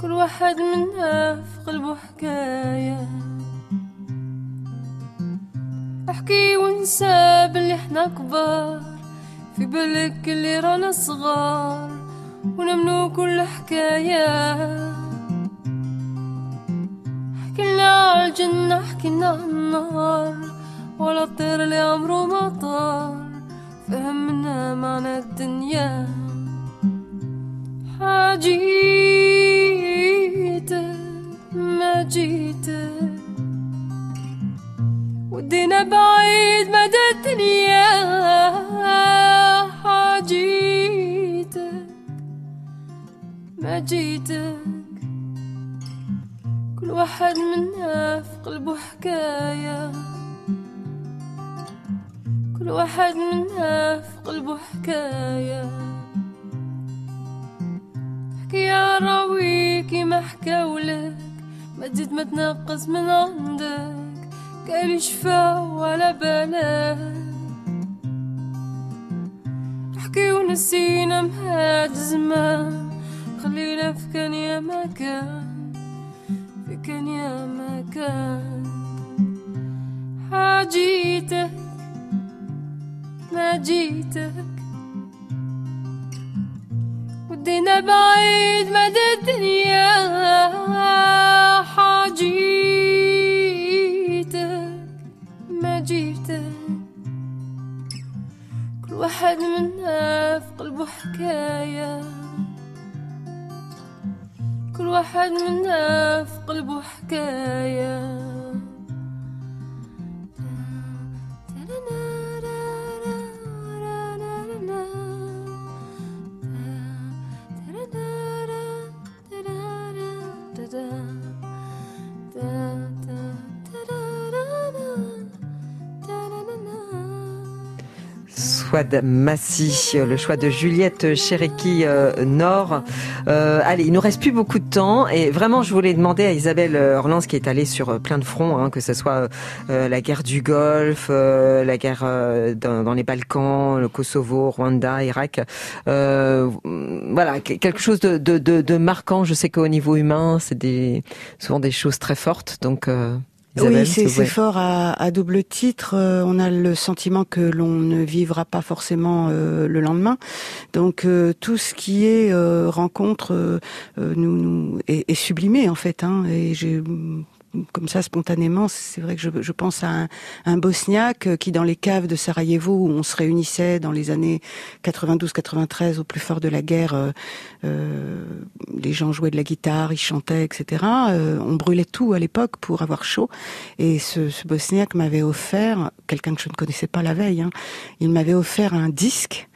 F: كل واحد منا في قلبه حكاية. احكي وانسى باللي إحنا كبار في بالك اللي رانا صغار ونمنو كل حكاية. حكينا عالجنة حكينا عالنار ولا الطير اللي عمره ما طار. فهمنا معنى الدنيا. حاجيتك ما جيتك ودينا بعيد مدى الدنيا حاجيتك ما جيتك. كل واحد منا في قلبه حكاية. كل واحد منا في قلبه حكاية. حكي راويكي ما حكاولك. ما تزيد ما تنقص من عندك قال شفا ولا بالك حكي ونسينا مهاد زمان خلينا في كان يا مكان كان يا مكان. حاجيتك ما جيتك. ودينا بعيد مدى الدنيا. حاجيتك ما جيتك. كل واحد منا في قلبه حكاية. كل واحد منا في قلبه حكاية.
B: Choix de Massy, le choix de Juliette Chereki euh, Nord. Euh, allez, il nous reste plus beaucoup de temps et vraiment, je voulais demander à Isabelle Orlans qui est allée sur plein de fronts, hein, que ce soit euh, la guerre du Golfe, la guerre dans, les Balkans, le Kosovo, Rwanda, Irak. voilà, quelque chose de, de, marquant. Je sais qu'au niveau humain, c'est des, souvent des choses très fortes. Donc Isabelle,
D: oui, c'est fort à, à double titre. Euh, on a le sentiment que l'on ne vivra pas forcément euh, le lendemain. Donc euh, tout ce qui est euh, rencontre euh, euh, nous, nous est, est sublimé en fait. Hein, et j'ai comme ça spontanément, c'est vrai que je, je pense à un, un Bosniaque euh, qui, dans les caves de Sarajevo, où on se réunissait dans les années 92-93, au plus fort de la guerre, euh, euh, les gens jouaient de la guitare, ils chantaient, etc. Euh, on brûlait tout à l'époque pour avoir chaud. Et ce, ce Bosniaque m'avait offert, quelqu'un que je ne connaissais pas la veille, hein, il m'avait offert un disque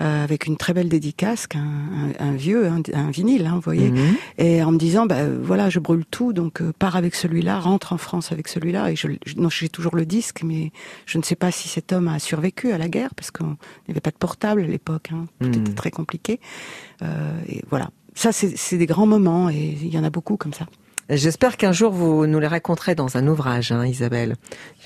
D: euh, avec une très belle dédicace, un, un, un vieux, un, un vinyle, hein, vous voyez,
B: Mhm.
D: et en me disant, bah, euh, voilà, je brûle tout, donc euh, pars avec celui-là, rentre en France avec celui-là. Et je, j'ai toujours le disque, mais je ne sais pas si cet homme a survécu à la guerre, parce qu'il n'y avait pas de portable à l'époque, hein, tout
B: Mhm.
D: était très compliqué. Euh, et voilà, ça c'est c'est des grands moments, et il y en a beaucoup comme ça.
B: J'espère qu'un jour vous nous les raconterez dans un ouvrage, hein, Isabelle.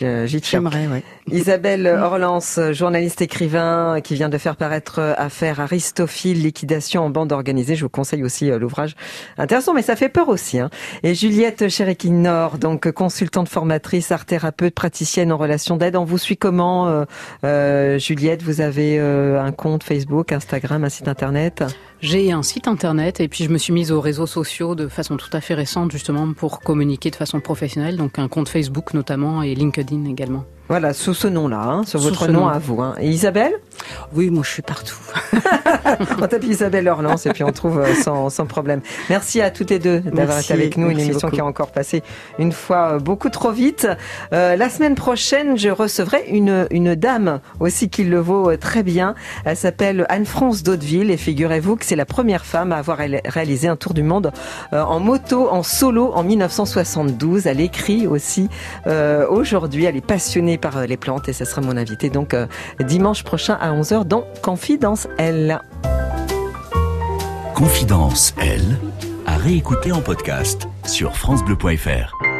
D: J'aimerais, ouais.
B: Isabelle Orlance, journaliste écrivain, qui vient de faire paraître Affaire Aristophile, liquidation en bande organisée. Je vous conseille aussi euh, l'ouvrage intéressant, mais ça fait peur aussi. Hein. Et Juliette Chériquin-Nord, donc consultante formatrice, art thérapeute, praticienne en relation d'aide. On vous suit comment, euh, euh, Juliette? Vous avez euh, un compte Facebook, Instagram, un site internet?
C: J'ai un site internet et puis je me suis mise aux réseaux sociaux de façon tout à fait récente justement pour communiquer de façon professionnelle, donc un compte Facebook notamment et LinkedIn également.
B: Voilà, sous ce nom-là, hein, sur
C: Sous
B: votre nom
C: nom.
B: à vous. Hein. Et Isabelle?
D: Oui, moi je suis partout.
B: On tape Isabelle Orlance et puis on trouve euh, sans, sans problème. Merci à toutes les deux d'avoir été avec nous. Une émission
D: beaucoup.
B: qui a encore passé une fois euh, beaucoup trop vite. Euh, la semaine prochaine, je recevrai une, une dame aussi qui le vaut euh, très bien. Elle s'appelle Anne-France Daudeville et figurez-vous que c'est la première femme à avoir ré- réalisé un tour du monde en moto, en solo en 1972. Elle écrit aussi euh, aujourd'hui. Elle est passionnée par euh, les plantes et ce sera mon invité donc euh, dimanche prochain à 11h dans Confidence Elle.
A: Confidence, elle, à réécouter en podcast sur FranceBleu.fr.